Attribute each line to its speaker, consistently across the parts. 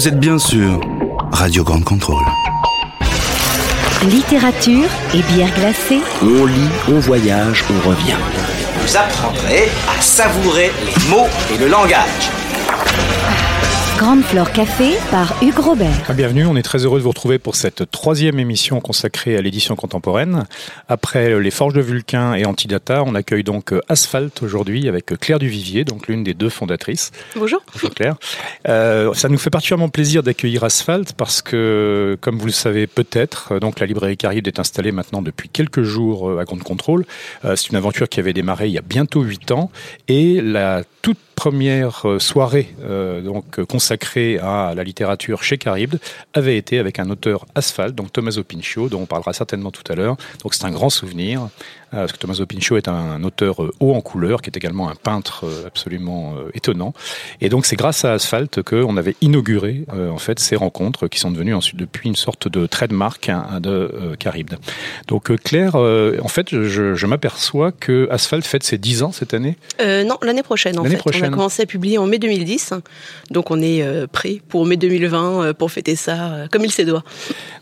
Speaker 1: Vous êtes bien sûr Radio Grande Contrôle.
Speaker 2: Littérature et bière glacée.
Speaker 3: On lit, on voyage, on revient.
Speaker 4: Vous apprendrez à savourer les mots et le langage.
Speaker 2: Grande Flore Café par Hugues Robert.
Speaker 5: Bienvenue, on est très heureux de vous retrouver pour cette troisième émission consacrée à l'édition contemporaine. Après les Forges de Vulcain et Antidata, on accueille donc Asphalt aujourd'hui avec Claire Duvivier, donc l'une des deux fondatrices.
Speaker 6: Bonjour.
Speaker 5: Bonjour Claire. Euh, ça nous fait particulièrement plaisir d'accueillir Asphalt parce que, comme vous le savez peut-être, donc la librairie Caribe est installée maintenant depuis quelques jours à Grande Contrôle. Euh, C'est une aventure qui avait démarré il y a bientôt huit ans et la toute première soirée euh, donc consacrée à la littérature chez Caribde avait été avec un auteur asphalte, donc Tommaso Pinchot, dont on parlera certainement tout à l'heure. Donc c'est un grand souvenir. Euh, parce que Tommaso Pinchot est un auteur euh, haut en couleur, qui est également un peintre euh, absolument euh, étonnant. Et donc c'est grâce à Asphalt qu'on avait inauguré euh, en fait ces rencontres qui sont devenues ensuite depuis une sorte de trademark hein, de euh, Caribde. Donc euh, Claire, euh, en fait, je, je m'aperçois que Asphalt fête ses 10 ans cette année?
Speaker 6: Euh, non, l'année prochaine
Speaker 5: L'année prochaine.
Speaker 6: A commencé à publier en mai 2010, donc on est euh, prêt pour mai 2020 euh, pour fêter ça euh, comme il se doit.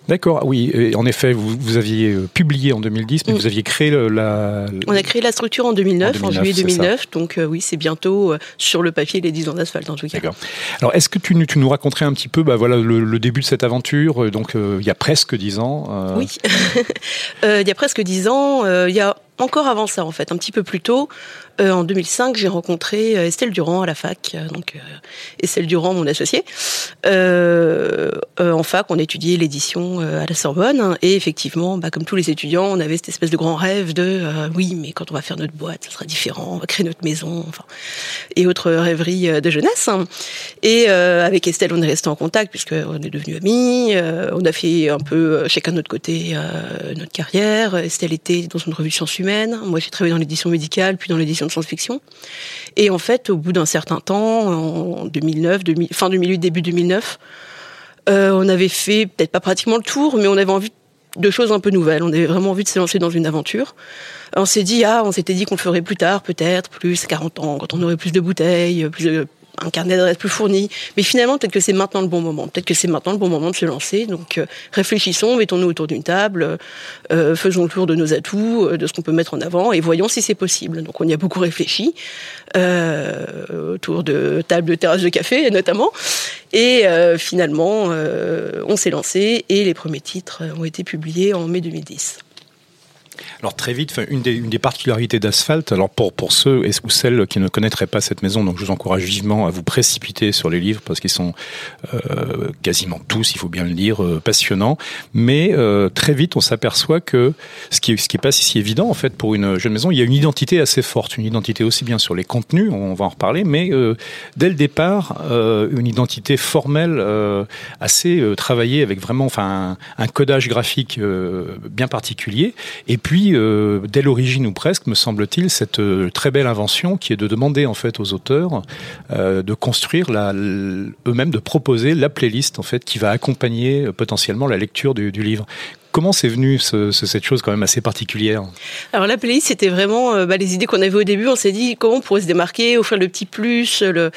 Speaker 5: D'accord, oui. En effet, vous, vous aviez publié en 2010, mais
Speaker 6: Mm.
Speaker 5: vous aviez créé la.
Speaker 6: On a créé la structure en 2009, en,
Speaker 5: 2009,
Speaker 6: juillet
Speaker 5: c'est
Speaker 6: 2009, donc oui, c'est bientôt sur le papier les 10 ans d'asphalte en tout cas.
Speaker 5: D'accord. Alors, est-ce que tu, nous- tu nous raconterais un petit peu, bah voilà, le, le début de cette aventure, donc euh, il y a presque 10 ans. euh,
Speaker 6: Oui, il y a presque dix ans, euh, il y a encore avant ça en fait, un petit peu plus tôt, euh, en 2005, j'ai rencontré euh, Estelle Durand à la fac, euh, donc euh, Estelle Durand, mon associée. Euh, en fac, on étudiait l'édition à la Sorbonne, et effectivement, bah, comme tous les étudiants, on avait cette espèce de grand rêve de oui, mais quand on va faire notre boîte, ça sera différent, on va créer notre maison, enfin, et autres rêveries de jeunesse. Et euh, avec Estelle, on est resté en contact puisque on est devenus amis. on a fait un peu chacun de notre côté notre carrière. Estelle était dans une revue de sciences humaines. Moi, j'ai travaillé dans l'édition médicale, puis dans l'édition science-fiction. Et en fait, au bout d'un certain temps, en 2009, 2000, fin 2008, début 2009, euh, on avait fait peut-être pas pratiquement le tour, mais on avait envie de choses un peu nouvelles. On avait vraiment envie de se lancer dans une aventure. On s'est dit, ah, on s'était dit qu'on le ferait plus tard, peut-être, plus, à 40 ans, quand on aurait plus de bouteilles, plus de, un carnet d'adresses plus fourni. Mais finalement, peut-être que c'est maintenant le bon moment. Peut-être que c'est maintenant le bon moment de se lancer. Donc, euh, réfléchissons, mettons-nous autour d'une table, euh, faisons le tour de nos atouts, euh, de ce qu'on peut mettre en avant, et voyons si c'est possible. Donc, on y a beaucoup réfléchi, euh, autour de tables de terrasse de café, notamment. Et euh, finalement, euh, on s'est lancé, et les premiers titres ont été publiés en mai 2010.
Speaker 5: Alors très vite, une, des, particularités d'Asphalt, alors pour, pour ceux ou celles qui ne connaîtraient pas cette maison, donc je vous encourage vivement à vous précipiter sur les livres parce qu'ils sont euh, quasiment tous, il faut bien le dire, euh, passionnants. Mais euh, très vite, on s'aperçoit que ce qui, ce qui est pas si évident en fait pour une jeune maison, il y a une identité assez forte, une identité aussi bien sur les contenus, on va en reparler, mais dès le départ, une identité formelle assez travaillée avec vraiment, enfin, un, un codage graphique bien particulier. Et puis, euh, dès l'origine ou presque, me semble-t-il, cette euh, très belle invention qui est de demander en fait aux auteurs euh, de construire eux-mêmes, de proposer la playlist en fait qui va accompagner potentiellement la lecture du livre. Comment c'est venu ce- ce- cette chose quand même assez particulière
Speaker 6: Alors la playlist, c'était vraiment euh, bah, les idées qu'on avait au début. On s'est dit comment on pourrait se démarquer, offrir le petit plus, le,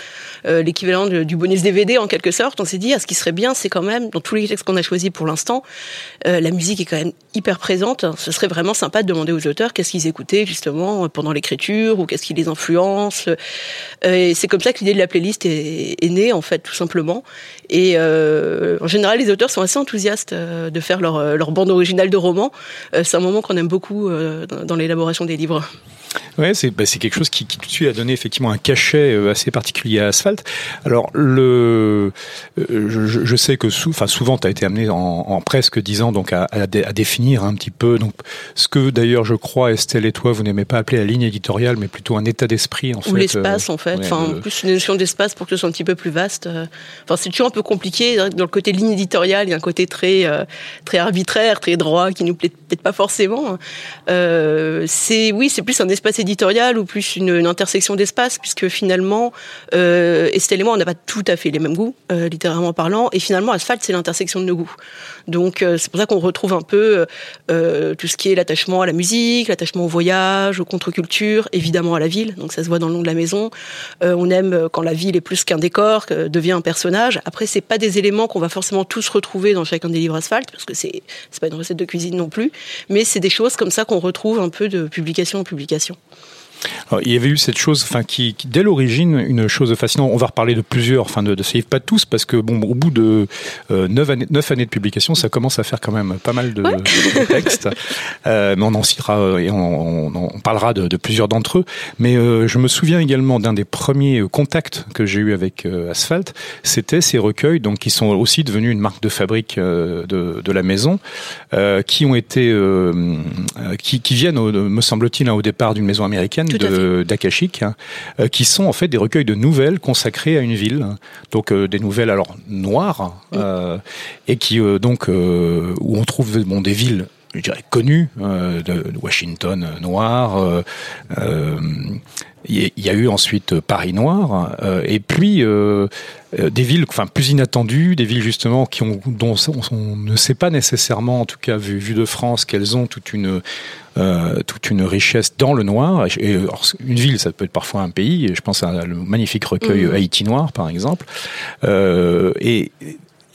Speaker 6: euh, l'équivalent du bonus DVD en quelque sorte. On s'est dit, ah, ce qui serait bien, c'est quand même, dans tous les textes qu'on a choisis pour l'instant, euh, la musique est quand même hyper présente. Ce serait vraiment sympa de demander aux auteurs qu'est-ce qu'ils écoutaient justement pendant l'écriture ou qu'est-ce qui les influence. Euh, et c'est comme ça que l'idée de la playlist est, est née en fait, tout simplement. Et euh, en général, les auteurs sont assez enthousiastes euh, de faire leur, euh, leur bande originale de roman. Euh, c'est un moment qu'on aime beaucoup euh, dans l'élaboration des livres.
Speaker 5: Ouais, c'est bah, quelque chose qui, qui tout de suite a donné effectivement un cachet euh, assez particulier à Asphalt. Alors le, euh, je, je sais que sou, souvent tu as été amené en, en presque dix ans donc à, à, dé- à définir un petit peu donc ce que d'ailleurs je crois Estelle et toi vous n'aimez pas appeler la ligne éditoriale mais plutôt un état d'esprit en fait.
Speaker 6: Ou l'espace,
Speaker 5: euh,
Speaker 6: en fait.
Speaker 5: ouais,
Speaker 6: enfin, plus une notion d'espace pour que ce soit un petit peu plus vaste. Enfin, c'est toujours un peu compliqué. Dans le côté ligne éditoriale, il y a un côté très, très arbitraire, très droit, qui nous plaît peut-être pas forcément. Euh, c'est, oui, c'est plus un espace éditorial ou plus une, intersection d'espace, puisque finalement, euh, Estelle et on n'a pas tout à fait les mêmes goûts, euh, littéralement parlant. Et finalement, Asphalt, c'est l'intersection de nos goûts. Donc, euh, c'est pour ça qu'on retrouve un peu euh, tout ce qui est l'attachement à la musique, l'attachement au voyage, aux contre-cultures, évidemment à la ville. Donc, ça se voit dans le nom de la maison. Euh, on aime euh, quand la ville est plus qu'un décor, devient un personnage. Après, c'est pas des éléments qu'on va forcément tous retrouver dans chacun des livres asphalte, parce que c'est pas une recette de cuisine non plus. Mais c'est des choses comme ça qu'on retrouve un peu de publication en publication. question.
Speaker 5: Alors, il y avait eu cette chose, enfin, qui, qui, dès l'origine, une chose fascinante. On va reparler de plusieurs, enfin, de, de ces livres, pas tous, parce que bon, au bout de euh, neuf années, de publication, ça commence à faire quand même pas mal de,
Speaker 6: Ouais.
Speaker 5: de textes. Euh, mais on en citera euh, et on, on, on parlera de, de plusieurs d'entre eux. Mais euh, je me souviens également d'un des premiers contacts que j'ai eu avec Asphalt. C'était ces recueils, donc qui sont aussi devenus une marque de fabrique de, de la maison, qui ont été, qui, qui viennent, au- me semble-t-il, hein, au départ d'une maison américaine d'Akashic, hein, euh, qui sont en fait des recueils de nouvelles consacrées à une ville, donc euh, des nouvelles alors noires, euh, et qui euh, donc où on trouve bon des villes je dirais connues de, Washington noir. euh, il y a- eu ensuite Paris noir, euh, et puis euh, euh, des villes, enfin plus inattendues, des villes justement qui ont, dont on, ne sait pas nécessairement, en tout cas vu, vu de France, qu'elles ont toute une euh, toute une richesse dans le noir. Et, alors, une ville, ça peut être parfois un pays. Je pense à le magnifique recueil
Speaker 6: Mhm.
Speaker 5: Haïti noir, par exemple. Euh, et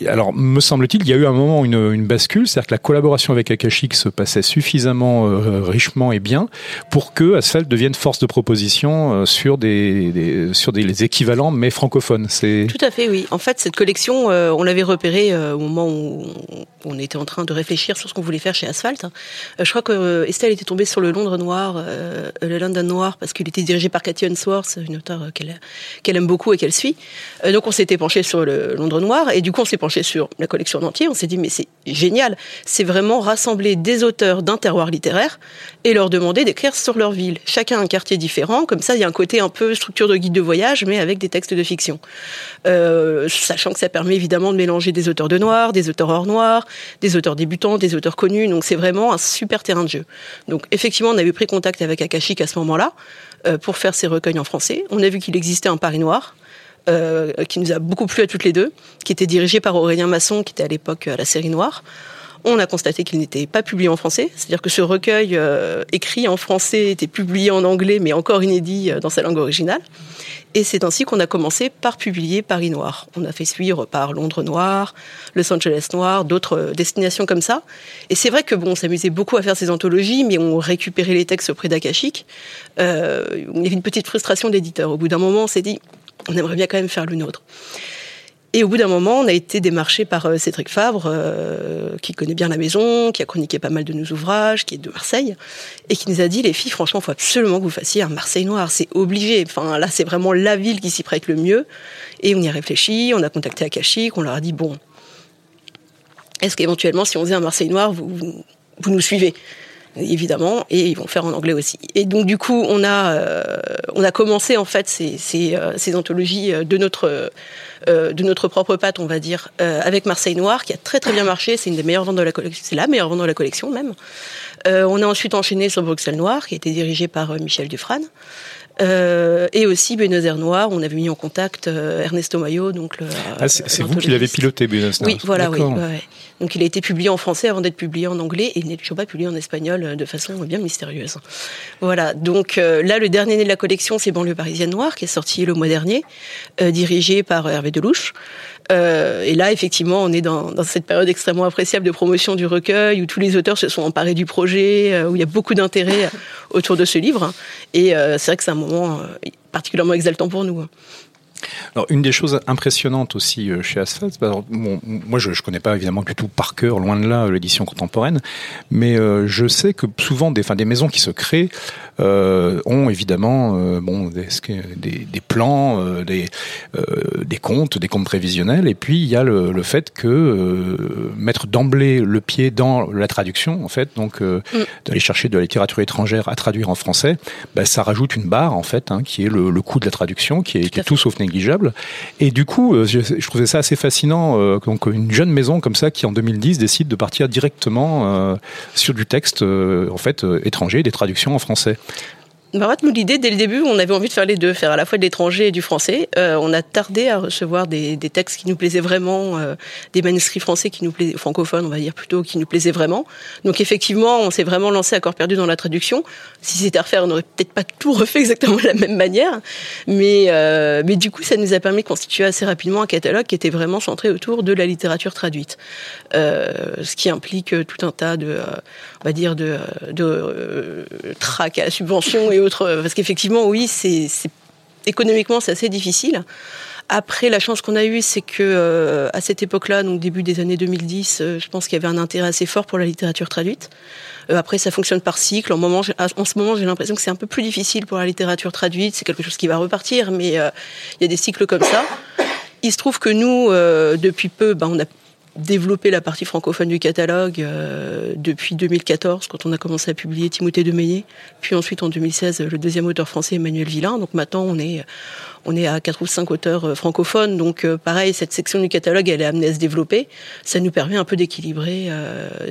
Speaker 5: alors, me semble-t-il, il y a eu un moment une, une bascule, c'est-à-dire que la collaboration avec Akashic se passait suffisamment euh, richement et bien pour que Asphalt devienne force de proposition euh, sur des, sur les équivalents mais francophones. C'est
Speaker 6: Tout à fait, oui. En fait, cette collection, euh, on l'avait repérée au moment où on était en train de réfléchir sur ce qu'on voulait faire chez Asphalt. Euh, je crois que Estelle était tombée sur le Londres noir, le London noir, parce qu'il était dirigé par Cathy Unsworth, une auteure qu'elle qu'elle aime beaucoup et qu'elle suit. Donc, on s'était penché sur le Londres noir, et du coup, on s'est sur la collection en entier. On s'est dit, mais c'est génial. C'est vraiment rassembler des auteurs d'un terroir littéraire et leur demander d'écrire sur leur ville. Chacun un quartier différent. Comme ça, il y a un côté un peu structure de guide de voyage, mais avec des textes de fiction. Euh, sachant que ça permet évidemment de mélanger des auteurs de noir, des auteurs hors noir, des auteurs débutants, des auteurs connus. Donc c'est vraiment un super terrain de jeu. Donc effectivement, on avait pris contact avec Akashic à ce moment-là euh, pour faire ces recueils en français. On a vu qu'il existait un Paris noir. Euh, qui nous a beaucoup plu à toutes les deux, qui était dirigé par Aurélien Masson, qui était à l'époque à la série Noire. On a constaté qu'il n'était pas publié en français, c'est-à-dire que ce recueil euh, écrit en français était publié en anglais, mais encore inédit euh, dans sa langue originale. Et c'est ainsi qu'on a commencé par publier Paris Noir. On a fait suivre par Londres Noir, Los Angeles Noir, d'autres euh, destinations comme ça. Et c'est vrai que bon, on s'amusait beaucoup à faire ces anthologies, mais on récupérait les textes auprès d'Akashic. Euh, il y avait une petite frustration d'éditeur. Au bout d'un moment, on s'est dit, on aimerait bien quand même faire le nôtre. Et au bout d'un moment, on a été démarché par euh, Cédric Fabre, euh, qui connaît bien la maison, qui a chroniqué pas mal de nos ouvrages, qui est de Marseille, et qui nous a dit, les filles, franchement, faut absolument que vous fassiez un Marseille noir, c'est obligé. Enfin, là, c'est vraiment la ville qui s'y prête le mieux. Et on y a réfléchi, on a contacté Akashic, on leur a dit, bon, est-ce qu'éventuellement, si on faisait un Marseille noir, vous nous suivez? Évidemment, et ils vont faire en anglais aussi. Et donc du coup, on a euh, on a commencé en fait ces ces, euh, ces anthologies euh, de notre euh, de notre propre patte, on va dire, euh, avec Marseille Noir, qui a très très bien marché. C'est une des meilleures ventes de la collection, c'est la meilleure vente de la collection même. On a ensuite enchaîné sur Bruxelles Noir, qui a été dirigé par Michel Dufran. Euh, et aussi Buenos Aires Noir, on avait mis en contact euh, Ernesto Mayo, donc le.
Speaker 5: ah, c'est vous qui l'avez piloté, Buenos Aires.
Speaker 6: Oui, voilà, oui. Ouais, ouais. Donc il a été publié en français avant d'être publié en anglais et il n'est toujours pas publié en espagnol euh, de façon bien mystérieuse. Voilà, donc euh, là le dernier né de la collection c'est Banlieue parisienne noire qui est sorti le mois dernier, euh, dirigé par Hervé Delouche. Euh, et là effectivement on est dans, dans, cette période extrêmement appréciable de promotion du recueil où tous les auteurs se sont emparés du projet, euh, où il y a beaucoup d'intérêt autour de ce livre. Et euh, c'est vrai que c'est un moment euh, particulièrement exaltant pour nous.
Speaker 5: Alors, une des choses impressionnantes aussi euh, chez Asphalt, bon, moi je ne connais pas évidemment du tout par cœur, loin de là, l'édition contemporaine, mais euh, je sais que souvent des, des maisons qui se créent euh, ont évidemment euh, bon, des, des, des plans, euh, des, des comptes, des comptes prévisionnels, et puis il y a le, le fait que mettre d'emblée le pied dans la traduction, en fait, donc mm. d'aller chercher de la littérature étrangère à traduire en français, bah, ça rajoute une barre, en fait, hein, qui est le, le coût de la traduction, qui est, qui est tout sauf Et du coup, je, je trouvais ça assez fascinant, donc une jeune maison comme ça qui en 2010 décide de partir directement sur du texte, en fait, étranger, des traductions en français.
Speaker 6: Bah, nous, l'idée, dès le début, on avait envie de faire les deux, faire à la fois de l'étranger et du français. Euh, on a tardé à recevoir des, des, textes qui nous plaisaient vraiment, euh, des manuscrits français qui nous plaisaient, francophones, on va dire plutôt, qui nous plaisaient vraiment. Donc effectivement, on s'est vraiment lancé à corps perdu dans la traduction. Si c'était à refaire, on n'aurait peut-être pas tout refait exactement de la même manière. Mais, euh, mais du coup, ça nous a permis de constituer assez rapidement un catalogue qui était vraiment centré autour de la littérature traduite. Euh, ce qui implique tout un tas de, on va dire, de, de trac à subvention autres. Parce qu'effectivement, oui, c'est économiquement, c'est assez difficile. Après, la chance qu'on a eue, c'est que euh, à cette époque-là, donc début des années 2010, euh, je pense qu'il y avait un intérêt assez fort pour la littérature traduite. Euh, après, ça fonctionne par cycle. En, moment, en ce moment, j'ai l'impression que c'est un peu plus difficile pour la littérature traduite. C'est quelque chose qui va repartir, mais il y a des cycles comme ça. Il se trouve que nous, depuis peu, ben, on a développé la partie francophone du catalogue euh, depuis 2014, quand on a commencé à publier Timothée de Meillet, puis ensuite en 2016 le deuxième auteur français Emmanuel Villain. Donc maintenant on est on est à quatre ou cinq auteurs euh, francophones. Donc euh, pareil, cette section du catalogue elle est amenée à se développer. Ça nous permet un peu d'équilibrer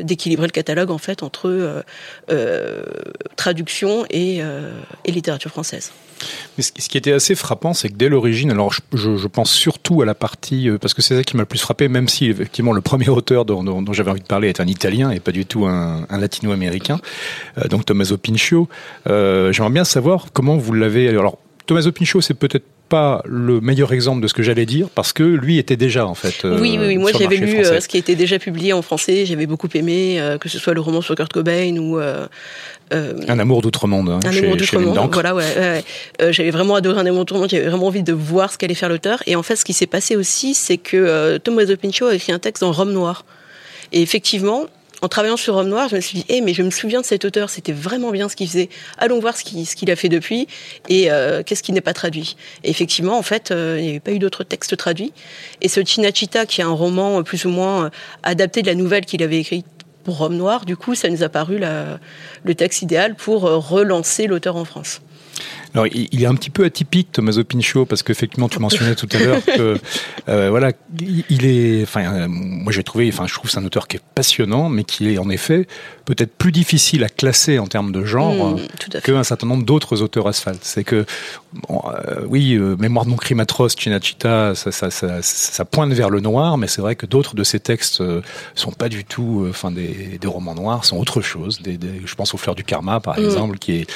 Speaker 6: d'équilibrer le catalogue en fait entre traduction et, et littérature française.
Speaker 5: Ce qui était assez frappant, c'est que dès l'origine, alors je, pense surtout à la partie, euh, parce que c'est ça qui m'a le plus frappé, même si effectivement le premier auteur dont, j'avais envie de parler est un Italien et pas du tout un, latino-américain, euh, donc Tommaso Pinchio. Euh, J'aimerais bien savoir comment vous l'avez. Alors Tommaso Pinchio, c'est peut-être pas le meilleur exemple de ce que j'allais dire parce que lui était déjà en fait.
Speaker 6: Euh, oui, oui, oui. moi j'avais lu euh, ce qui était déjà publié en français, j'avais beaucoup aimé, euh, que ce soit le roman sur Kurt Cobain ou.
Speaker 5: un amour d'outre-monde. Hein,
Speaker 6: un
Speaker 5: chez,
Speaker 6: amour d'outre-monde. Voilà, ouais. ouais. j'avais vraiment adoré un amour d'outre-monde, j'avais vraiment envie de voir ce qu'allait faire l'auteur. Et en fait, ce qui s'est passé aussi, c'est que Tommaso Pinchot a écrit un texte dans Rome Noir. Et effectivement, en travaillant sur Homme Noir, je me suis dit, eh, mais je me souviens de cet auteur, c'était vraiment bien ce qu'il faisait. Allons voir ce qu'il a fait depuis et euh, qu'est-ce qui n'est pas traduit. Et effectivement, en fait, euh, il n'y avait pas eu d'autres textes traduits. Et ce Chinachita, qui est un roman euh, plus ou moins adapté de la nouvelle qu'il avait écrite pour Homme Noir, du coup, ça nous a paru le texte idéal pour relancer l'auteur en France.
Speaker 5: Alors, il est un petit peu atypique, Tommaso Pinchot, parce qu'effectivement, tu mentionnais tout à l'heure que, euh, voilà, il est, enfin, euh, moi j'ai trouvé, enfin, je trouve c'est un auteur qui est passionnant, mais qui est en effet peut-être plus difficile à classer en termes de genre mmh, qu'un certain nombre d'autres auteurs asphalte. C'est que, bon, euh, oui, Mémoire de mon crime atroce, Chinachita, ça, ça, ça, ça, pointe vers le noir, mais c'est vrai que d'autres de ces textes sont pas du tout, enfin, des, des, romans noirs, sont autre chose. Des, des, je pense aux Fleurs du Karma, par mmh. exemple, qui est,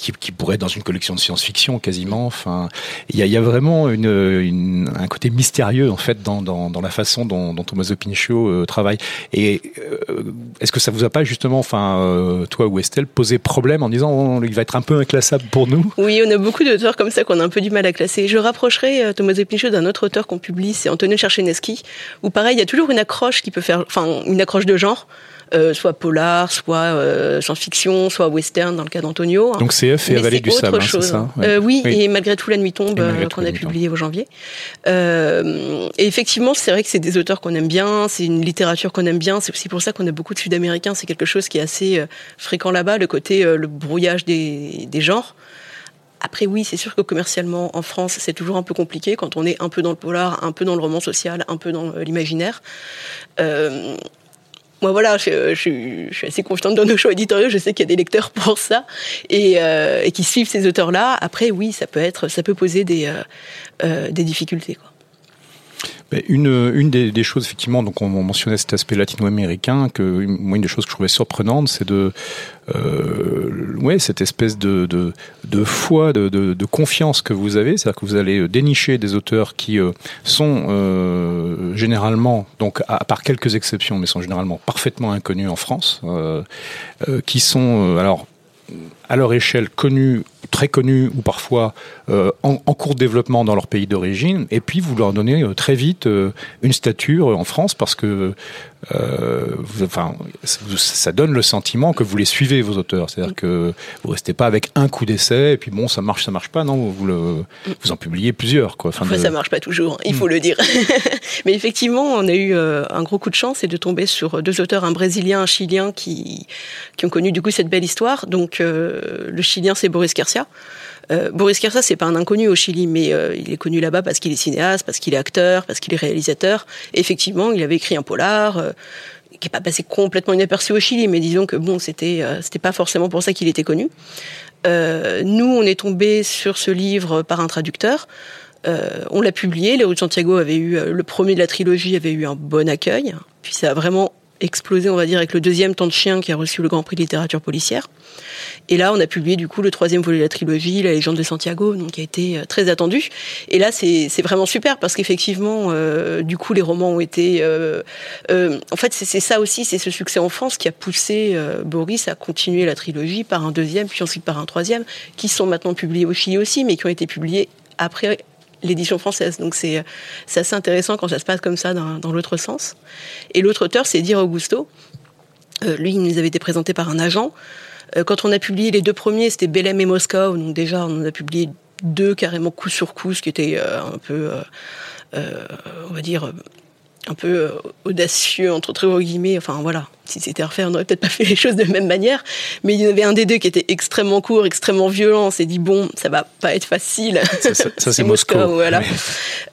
Speaker 5: qui, qui pourrait être dans une collection de science-fiction quasiment. Enfin, il y a, y a, vraiment une, une, un côté mystérieux en fait dans, dans, dans la façon dont, dont Tommaso Pinchot euh, travaille. Et euh, est-ce que ça vous a pas justement, enfin, euh, toi ou Estelle, posé problème en disant oh, il va être un peu inclassable pour nous?
Speaker 6: Oui, on a beaucoup d'auteurs comme ça qu'on a un peu du mal à classer. Je rapprocherai euh, Tommaso Pinchot d'un autre auteur qu'on publie, c'est Antonio Chercheneski, où pareil, il y a toujours une accroche qui peut faire, enfin, une accroche de genre. Euh, soit polar, soit euh, science-fiction, soit western dans le cas d'Antonio.
Speaker 5: Donc CF et Avalé du Sable, hein, c'est ça
Speaker 6: euh, oui, et malgré tout la nuit tombe qu'on a publié au janvier. et effectivement, c'est vrai que c'est des auteurs qu'on aime bien, c'est une littérature qu'on aime bien. C'est aussi pour ça qu'on a beaucoup de Sud-Américains. C'est quelque chose qui est assez fréquent là-bas, le côté le brouillage des, des genres. Après, oui, c'est sûr que commercialement, en France, c'est toujours un peu compliqué quand on est un peu dans le polar, un peu dans le roman social, un peu dans l'imaginaire. Euh, moi voilà, je, je, suis assez confiante dans nos choix éditoriaux. Je sais qu'il y a des lecteurs pour ça et, euh, et qui suivent ces auteurs-là. Après, oui, ça peut être, ça peut poser des, euh, euh des difficultés.
Speaker 5: Une, une des, choses, effectivement, donc on mentionnait cet aspect latino-américain, que moi, une des choses que je trouvais surprenante, c'est de, euh, ouais, cette espèce de, de, foi, de, de, confiance que vous avez, c'est-à-dire que vous allez dénicher des auteurs qui euh, sont euh, généralement, donc à, part quelques exceptions, mais sont généralement parfaitement inconnus en France, euh, euh qui sont, alors, à leur échelle connus, très connus ou parfois euh, en, en, cours de développement dans leur pays d'origine, et puis vous leur donnez euh, très vite euh, une stature en France parce que vous, enfin, ça donne le sentiment que vous les suivez vos auteurs, c'est-à-dire que vous restez pas avec un coup d'essai et puis bon ça marche ça marche pas, non vous le, vous en publiez plusieurs quoi.
Speaker 6: Enfin, de... ça marche pas toujours, il faut mm. le dire. Mais effectivement on a eu un gros coup de chance et de tomber sur deux auteurs, un brésilien, un chilien qui qui ont connu du coup cette belle histoire. Donc le chilien c'est Boris Garcia. Euh, Boris Kersa, c'est pas un inconnu au Chili, mais euh, il est connu là-bas parce qu'il est cinéaste, parce qu'il est acteur, parce qu'il est réalisateur. Effectivement, il avait écrit un polar. Euh, qui n'est pas passé complètement inaperçu au Chili, mais disons que bon, c'était c'était pas forcément pour ça qu'il était connu. nous, on est tombé sur ce livre par un traducteur. on l'a publié. Léo Santiago avait eu le premier de la trilogie avait eu un bon accueil. Puis ça a vraiment explosé, on va dire, avec le deuxième Temps de chien qui a reçu le Grand Prix de littérature policière. Et là, on a publié du coup le troisième volet de la trilogie, La légende de Santiago, donc qui a été euh, très attendu. Et là, c'est vraiment super parce qu'effectivement, euh, du coup, les romans ont été. Euh, euh en fait, c'est ça aussi, c'est ce succès en France qui a poussé euh, Boris à continuer la trilogie par un deuxième, puis ensuite par un troisième, qui sont maintenant publiés au Chili aussi, mais qui ont été publiés après l'édition française. Donc c'est assez intéressant quand ça se passe comme ça dans, dans l'autre sens. Et l'autre auteur, c'est Dire Augusto. Euh, lui, il nous avait été présenté par un agent. Euh, quand on a publié les deux premiers, c'était Belém et Moscou. Donc déjà, on en a publié deux carrément coup sur coup, ce qui était euh, un peu, on va dire, un peu euh, audacieux entre très guillemets. Enfin voilà, si c'était à refaire, on n'aurait peut-être pas fait les choses de la même manière. Mais il y en avait un des deux qui était extrêmement court, extrêmement violent. On s'est dit bon, ça va pas être facile.
Speaker 5: Ça, c'est Moscou.
Speaker 6: Voilà.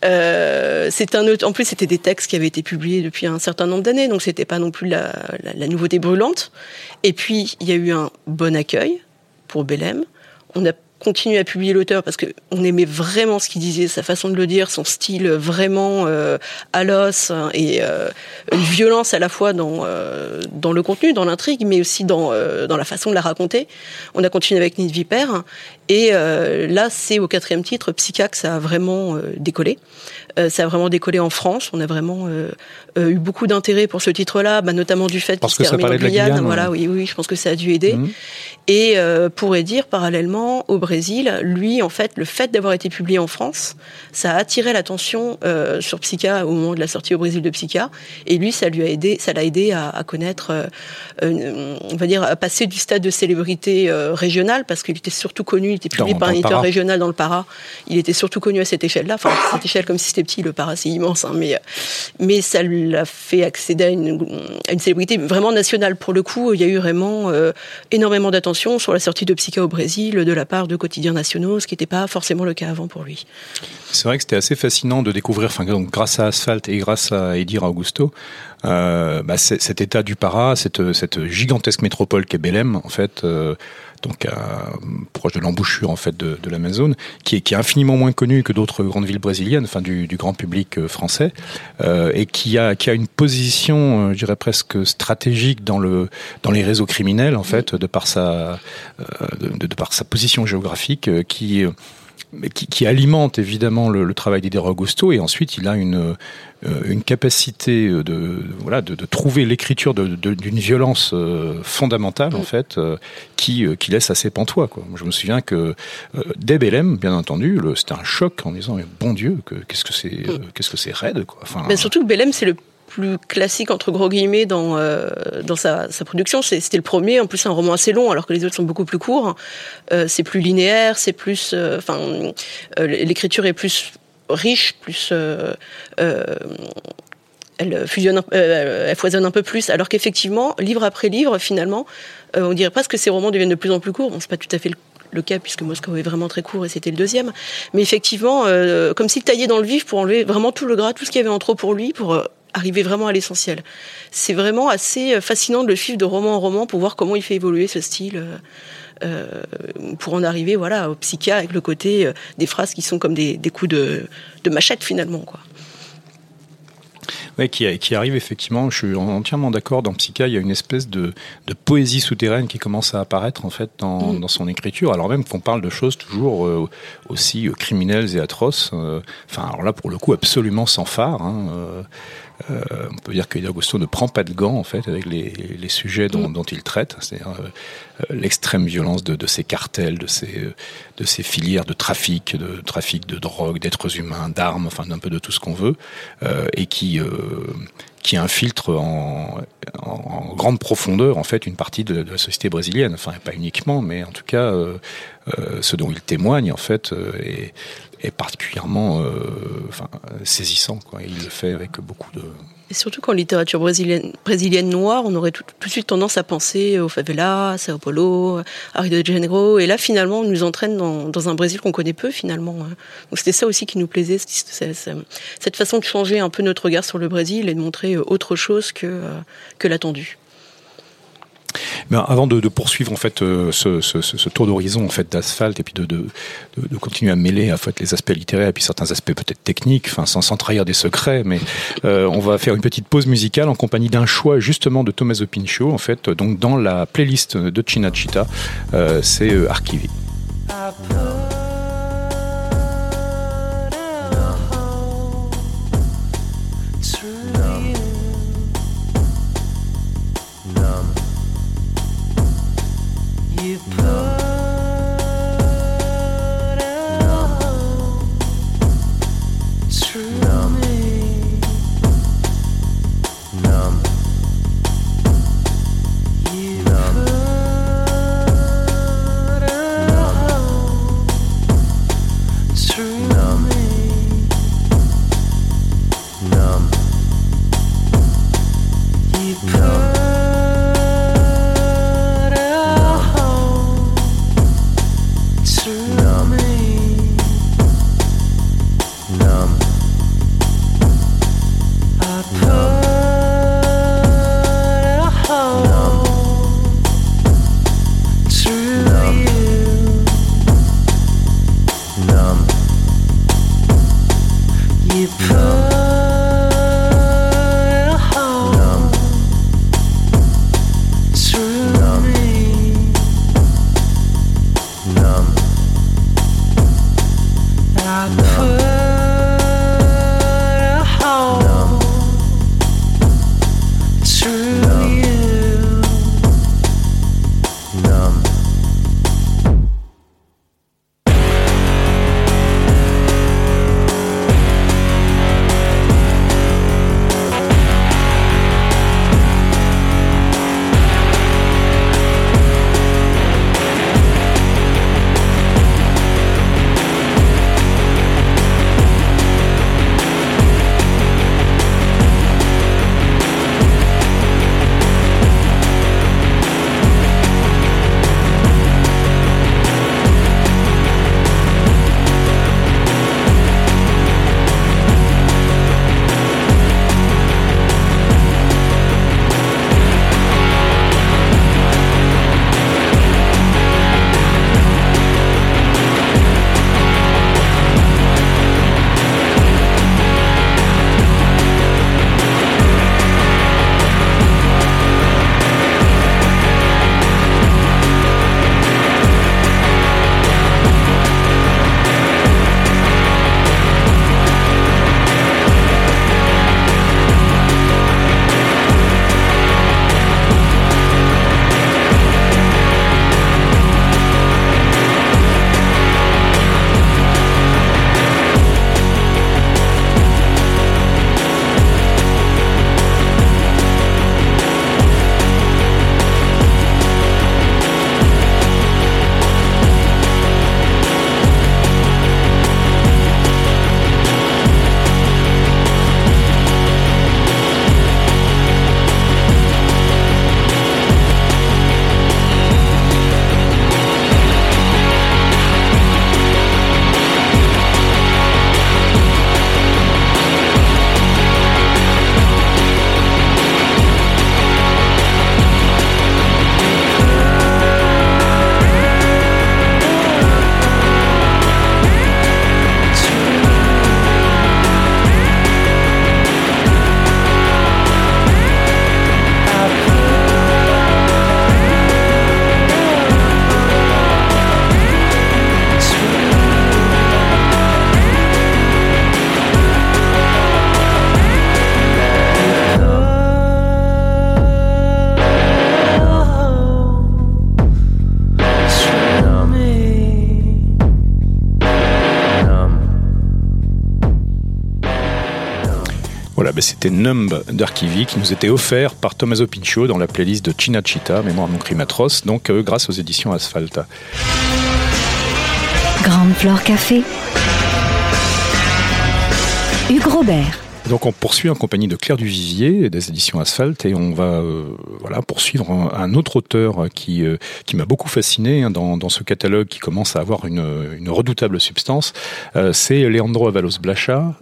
Speaker 6: Euh, c'est un autre. En plus, c'était des textes qui avaient été publiés depuis un certain nombre d'années, donc c'était pas non plus la, la, la, nouveauté brûlante. Et puis il y a eu un bon accueil pour Belém. On a continuer à publier l'auteur parce que on aimait vraiment ce qu'il disait, sa façon de le dire, son style vraiment euh, à l'os hein, et euh, une violence à la fois dans euh, dans le contenu, dans l'intrigue, mais aussi dans euh, dans la façon de la raconter. On a continué avec Nid Vipère et euh, là c'est au quatrième titre Psycha que ça a vraiment décollé. Ça a vraiment décollé en France. On a vraiment eu beaucoup d'intérêt pour ce titre-là, bah, notamment du fait
Speaker 5: qu'il se termine en Guyane.
Speaker 6: Voilà, oui, oui, je pense que ça a dû aider. Mmh. Et pourrait dire parallèlement au Brésil, lui, en fait, le fait d'avoir été publié en France, ça a attiré l'attention euh, sur Psycha au moment de la sortie au Brésil de Psycha, et lui, ça lui a aidé, ça l'a aidé à, à connaître, euh, euh, on va dire, à passer du stade de célébrité euh, régionale, parce qu'il était surtout connu, il était publié dans, par un éditeur régional dans le Para, il était surtout connu à cette échelle-là, enfin cette échelle comme si c'était le Para c'est immense, hein, mais mais ça l'a fait accéder à une, célébrité vraiment nationale. Pour le coup, il y a eu vraiment énormément d'attention sur la sortie de Psycha au Brésil de la part de quotidiens nationaux, ce qui n'était pas forcément le cas avant pour lui.
Speaker 5: C'est vrai que c'était assez fascinant de découvrir, enfin, donc, grâce à Asphalt et grâce à Edir Augusto, euh, bah, cet état du Para, cette, cette gigantesque métropole qu'est Belém, en fait, euh, donc proche de l'embouchure en fait de, de l'Amazone, qui est, qui est infiniment moins connue que d'autres grandes villes brésiliennes, enfin du, grand public euh, français, euh, et qui a, qui a une position, euh, je dirais presque stratégique dans le dans les réseaux criminels en fait, de par sa de par sa position géographique, qui qui, qui, alimente évidemment le, le travail d'Ider Augusto et ensuite il a une, euh, une capacité de, voilà, de, de trouver l'écriture d'une violence euh, fondamentale en fait euh, qui, qui laisse assez pantois. Quoi. Je me souviens que dès Belém, bien entendu, c'était un choc en disant bon Dieu, qu'est-ce que c'est qu'est-ce que c'est raide quoi.
Speaker 6: Enfin, Mais surtout que Belém c'est le classique entre gros guillemets dans euh, dans sa, production. C'était le premier. En plus, c'est un roman assez long, alors que les autres sont beaucoup plus courts. Euh, c'est plus linéaire, c'est plus. Enfin, euh, l'écriture est plus riche, plus. elle fusionne, elle foisonne un peu plus, alors qu'effectivement, livre après livre, finalement, on dirait presque que ces romans deviennent de plus en plus courts. Bon, c'est pas tout à fait le cas puisque Moscou est vraiment très court et c'était le deuxième. Mais effectivement, comme s'il taillait dans le vif pour enlever vraiment tout le gras, tout ce qu'il y avait en trop pour lui, pour arriver vraiment à l'essentiel. C'est vraiment assez euh, fascinant de le suivre de roman en roman pour voir comment il fait évoluer ce style. Euh, pour en arriver voilà au psychiatre avec le côté des phrases qui sont comme des, des coups de, de machette finalement quoi.
Speaker 5: Ouais, qui, qui, arrive effectivement, je suis entièrement d'accord, dans Psycha, il y a une espèce de, de, poésie souterraine qui commence à apparaître en fait dans, mm. dans son écriture, alors même qu'on parle de choses toujours euh, aussi euh, criminelles et atroces, euh, enfin alors là pour le coup absolument sans phare. Hein, euh, on peut dire que Augusto ne prend pas de gants en fait avec les, sujets dont, il traite, c'est-à-dire euh, l'extrême violence de, ces cartels, de ces, filières de trafic, de trafic de drogue, d'êtres humains, d'armes, enfin d'un peu de tout ce qu'on veut, euh, et qui qui infiltre en, grande profondeur en fait une partie de, la société brésilienne. Enfin, pas uniquement, mais en tout cas, euh, euh, ce dont il témoigne en fait est particulièrement euh, saisissant. Quoi. Il le fait avec beaucoup de
Speaker 6: et surtout qu'en littérature brésilienne, brésilienne noire, on aurait tout, de suite tendance à penser aux favelas, à Sao Paulo, à Rio de Janeiro. Et là, finalement, on nous entraîne dans, un Brésil qu'on connaît peu, finalement. Hein. Donc c'était ça aussi qui nous plaisait, cette façon de changer un peu notre regard sur le Brésil et de montrer autre chose que, que l'attendu.
Speaker 5: Mais avant de, poursuivre en fait euh, ce, tour d'horizon en fait d'asphalte et puis de, continuer à mêler en fait les aspects littéraires et puis certains aspects peut-être techniques, sans, trahir des secrets, mais euh, on va faire une petite pause musicale en compagnie d'un choix justement de Tommaso Pinchot en fait donc dans la playlist de Chinachita, euh, c'est euh, archivé. Ben c'était Numb d'Archivi qui nous était offert par Tommaso Pinchot dans la playlist de Chinachita, Mémoire mon crime atroce, donc euh, grâce aux éditions Asphalt.
Speaker 2: Grande Flore Café. Hugues Robert.
Speaker 5: Donc on poursuit en compagnie de Claire Duvivier des éditions Asphalt et on va euh, voilà poursuivre un, un, autre auteur qui euh, qui m'a beaucoup fasciné hein, dans, dans, ce catalogue qui commence à avoir une, une redoutable substance. Euh, c'est Leandro Avalos Blacha.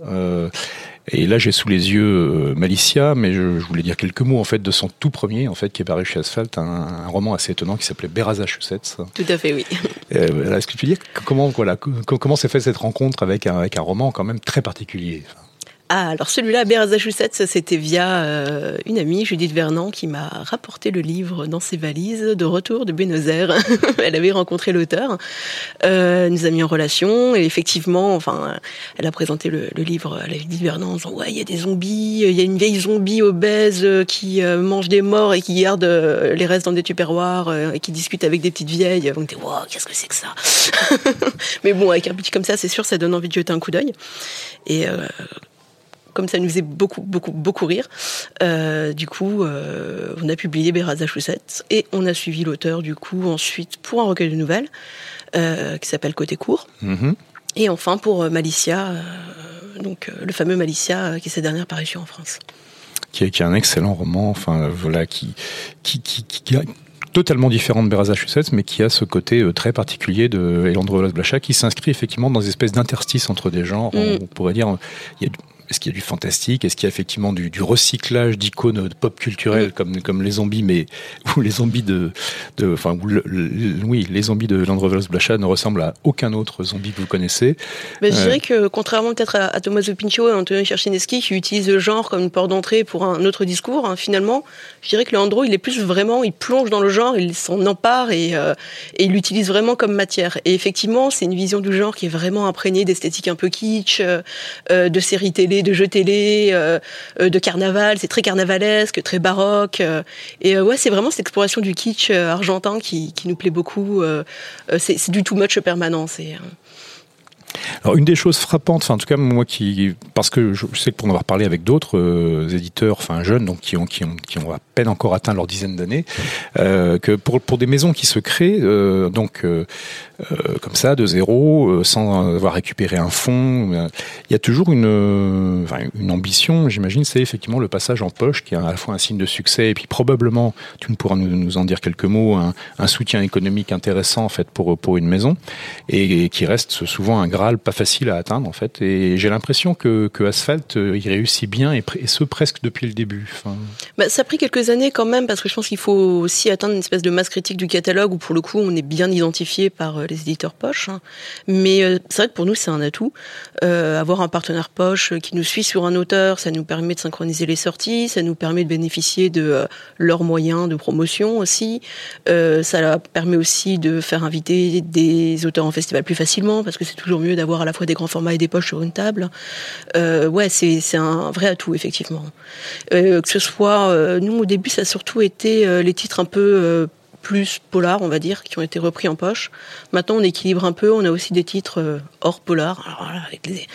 Speaker 5: Et là, j'ai sous les yeux euh, Malicia, mais je, je, voulais dire quelques mots en fait de son tout premier, en fait, qui est paru chez Asphalt, un, un roman assez étonnant qui s'appelait Massachusetts.
Speaker 6: Tout à fait, oui.
Speaker 5: Euh, Est-ce que tu peux dire comment voilà comment s'est fait cette rencontre avec un, avec un roman quand même très particulier
Speaker 6: ah, alors celui-là, Massachusetts, c'était via euh, une amie, Judith Vernon, qui m'a rapporté le livre dans ses valises de retour de Buenos Aires. elle avait rencontré l'auteur, euh, nous a mis en relation, et effectivement, enfin, elle a présenté le, le livre à la Judith Vernon en disant ouais, il y a des zombies, il y a une vieille zombie obèse qui euh, mange des morts et qui garde euh, les restes dans des tupperwares euh, et qui discute avec des petites vieilles. On était wow, qu'est-ce que c'est que ça? Mais bon, avec un petit comme ça, c'est sûr, ça donne envie de jeter un coup d'œil. Et comme ça nous faisait beaucoup, beaucoup, beaucoup rire. Euh, du coup, euh, on a publié Massachusetts et on a suivi l'auteur, du coup, ensuite pour un recueil de nouvelles euh, qui s'appelle Côté court.
Speaker 5: Mm
Speaker 6: -hmm. Et enfin pour Malicia, donc le fameux Malicia qui est sa dernière parution en France.
Speaker 5: Qui est, qui est un excellent roman, enfin voilà, qui, qui, qui, qui a totalement différent de Massachusetts, mais qui a ce côté très particulier de Elandro Blacha, qui s'inscrit effectivement dans des espèces d'interstices entre des genres. Mm. On pourrait dire, il y a est-ce qu'il y a du fantastique? Est-ce qu'il y a effectivement du, du recyclage d'icônes pop culturelles comme, comme les zombies, mais où les zombies de, de enfin, où le, le, oui, les zombies de Landrovers Blacha ne ressemblent à aucun autre zombie que vous connaissez.
Speaker 6: Mais je euh... dirais que contrairement peut-être à, à Tommaso Pinchot et Antonio Cherchineski qui utilisent le genre comme une porte d'entrée pour un autre discours, hein, finalement, je dirais que Leandro, il est plus vraiment, il plonge dans le genre, il s'en empare et, euh, et il l'utilise vraiment comme matière. Et effectivement, c'est une vision du genre qui est vraiment imprégnée d'esthétique un peu kitsch, euh, de séries télé de jeux télé, euh, de carnaval. C'est très carnavalesque, très baroque. Euh, et ouais, c'est vraiment cette exploration du kitsch argentin qui, nous plaît beaucoup. c'est du too much permanent. C'est
Speaker 5: alors une des choses frappantes, enfin en tout cas moi qui, parce que je sais que pour en avoir parlé avec d'autres euh, éditeurs, enfin jeunes, donc qui ont qui ont à peine encore atteint leur dizaine d'années, euh, que pour pour des maisons qui se créent, euh, donc euh, comme ça de zéro, sans avoir récupéré un fonds, il y a toujours une enfin, une ambition, j'imagine, c'est effectivement le passage en poche qui est à la fois un signe de succès et puis probablement, tu ne pourras nous, en dire quelques mots, un, soutien économique intéressant en fait pour une maison et, qui reste souvent un graal pas facile à atteindre en fait. Et j'ai l'impression que, que Asphalt euh, il réussit bien et, ce presque depuis le début.
Speaker 6: Bah, ça a pris quelques années quand même parce que je pense qu'il faut aussi atteindre une espèce de masse critique du catalogue où pour le coup on est bien identifié par euh, les éditeurs poche. Hein. Mais euh, c'est vrai que pour nous c'est un atout. Euh, avoir un partenaire poche qui nous suit sur un auteur, ça nous permet de synchroniser les sorties, ça nous permet de bénéficier de euh, leurs moyens de promotion aussi. ça permet aussi de faire inviter des auteurs en festival plus facilement parce que c'est toujours mieux d'avoir à la fois des grands formats et des poches sur une table. Euh, ouais, c'est un vrai atout, effectivement. Euh, que ce soit, euh, nous, au début, ça a surtout été euh, les titres un peu euh, plus polar, on va dire, qui ont été repris en poche. Maintenant, on équilibre un peu. On a aussi des titres hors polar. Avec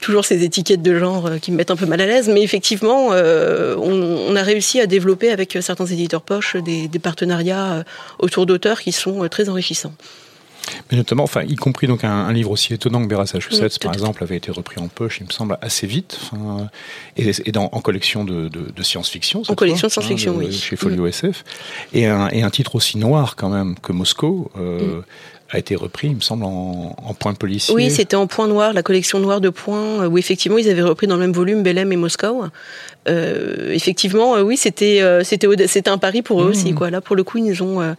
Speaker 6: toujours ces étiquettes de genre qui me mettent un peu mal à l'aise. Mais effectivement, euh, on, a réussi à développer avec certains éditeurs poches des, des partenariats autour d'auteurs qui sont très enrichissants.
Speaker 5: Mais notamment, enfin, y compris donc un, un livre aussi étonnant que Massachusetts, mmh, par exemple, avait été repris en poche, il me semble, assez vite, enfin, et, et dans, en collection de, de, de science-fiction.
Speaker 6: En collection de science-fiction, hein, oui.
Speaker 5: Chez Folio mmh. SF. Et un, et un titre aussi noir, quand même, que Moscou. Euh, mmh a été repris, il me semble, en, en point policier.
Speaker 6: Oui, c'était en point noir, la collection noire de points, où effectivement ils avaient repris dans le même volume Belém et Moscou. Euh, effectivement, euh, oui, c'était euh, c'était un pari pour eux mmh. aussi. Quoi. Là, pour le coup, ils nous ont euh,